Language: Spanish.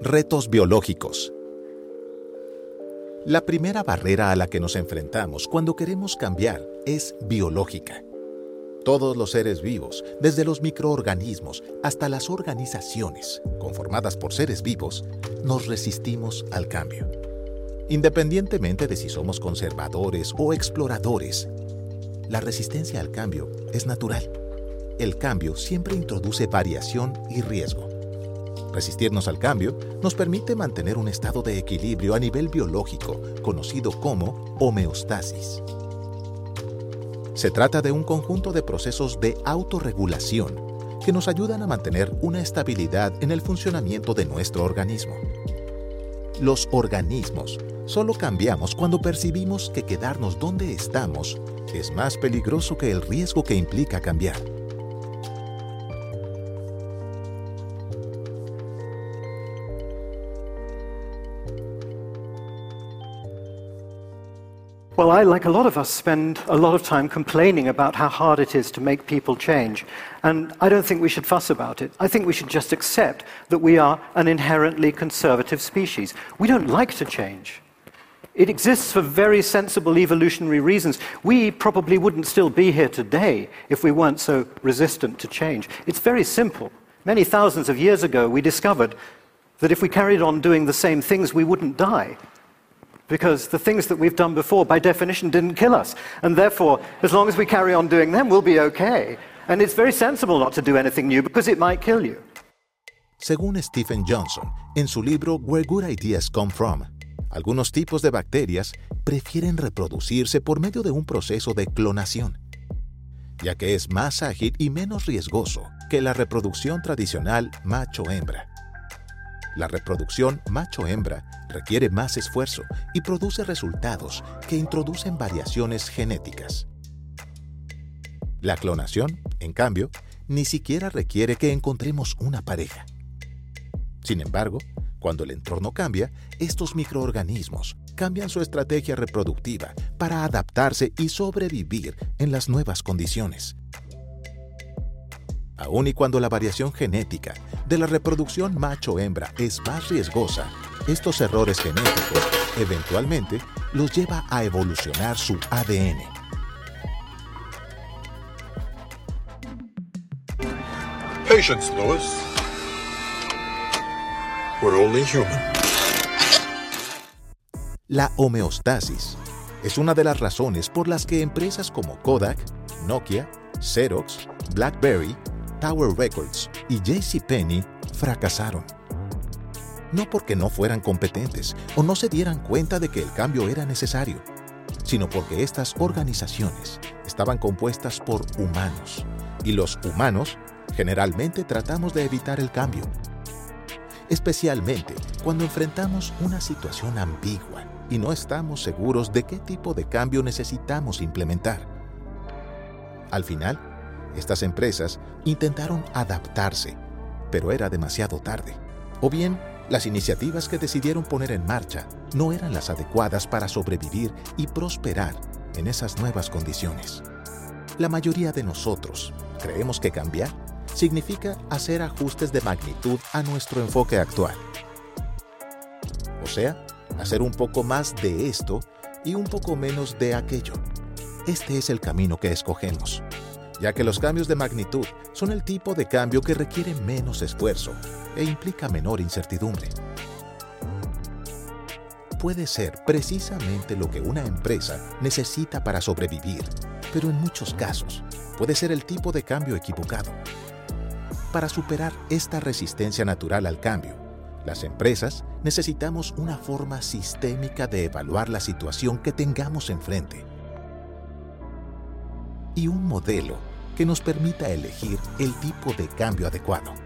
Retos biológicos. La primera barrera a la que nos enfrentamos cuando queremos cambiar es biológica. Todos los seres vivos, desde los microorganismos hasta las organizaciones, conformadas por seres vivos, nos resistimos al cambio. Independientemente de si somos conservadores o exploradores, la resistencia al cambio es natural. El cambio siempre introduce variación y riesgo. Resistirnos al cambio nos permite mantener un estado de equilibrio a nivel biológico, conocido como homeostasis. Se trata de un conjunto de procesos de autorregulación que nos ayudan a mantener una estabilidad en el funcionamiento de nuestro organismo. Los organismos solo cambiamos cuando percibimos que quedarnos donde estamos es más peligroso que el riesgo que implica cambiar. Well, I, like a lot of us, spend a lot of time complaining about how hard it is to make people change. And I don't think we should fuss about it. I think we should just accept that we are an inherently conservative species. We don't like to change. It exists for very sensible evolutionary reasons. We probably wouldn't still be here today if we weren't so resistant to change. It's very simple. Many thousands of years ago, we discovered that if we carried on doing the same things, we wouldn't die because the things that we've done before, by definition, didn't kill us. And therefore, as long as we carry on doing them, we'll be okay. And it's very sensible not to do anything new because it might kill you. Según Stephen Johnson, en su libro Where Good Ideas Come From, algunos tipos de bacterias prefieren reproducirse por medio de un proceso de clonación, ya que es más ágil y menos riesgoso que la reproducción tradicional macho-hembra. La reproducción macho-hembra requiere más esfuerzo y produce resultados que introducen variaciones genéticas. La clonación, en cambio, ni siquiera requiere que encontremos una pareja. Sin embargo, cuando el entorno cambia, estos microorganismos cambian su estrategia reproductiva para adaptarse y sobrevivir en las nuevas condiciones. Aun y cuando la variación genética de la reproducción macho-hembra es más riesgosa, estos errores genéticos eventualmente los lleva a evolucionar su ADN. Patience, Lois. We're only human. La homeostasis es una de las razones por las que empresas como Kodak, Nokia, Xerox, BlackBerry, Tower Records y JCPenney fracasaron. No porque no fueran competentes o no se dieran cuenta de que el cambio era necesario, sino porque estas organizaciones estaban compuestas por humanos y los humanos generalmente tratamos de evitar el cambio, especialmente cuando enfrentamos una situación ambigua y no estamos seguros de qué tipo de cambio necesitamos implementar. Al final, estas empresas intentaron adaptarse, pero era demasiado tarde. O bien, las iniciativas que decidieron poner en marcha no eran las adecuadas para sobrevivir y prosperar en esas nuevas condiciones. La mayoría de nosotros creemos que cambiar significa hacer ajustes de magnitud a nuestro enfoque actual. O sea, hacer un poco más de esto y un poco menos de aquello. Este es el camino que escogemos, ya que los cambios de magnitud son el tipo de cambio que requiere menos esfuerzo e implica menor incertidumbre. Puede ser precisamente lo que una empresa necesita para sobrevivir, pero en muchos casos puede ser el tipo de cambio equivocado. Para superar esta resistencia natural al cambio, las empresas necesitamos una forma sistémica de evaluar la situación que tengamos enfrente y un modelo que nos permita elegir el tipo de cambio adecuado.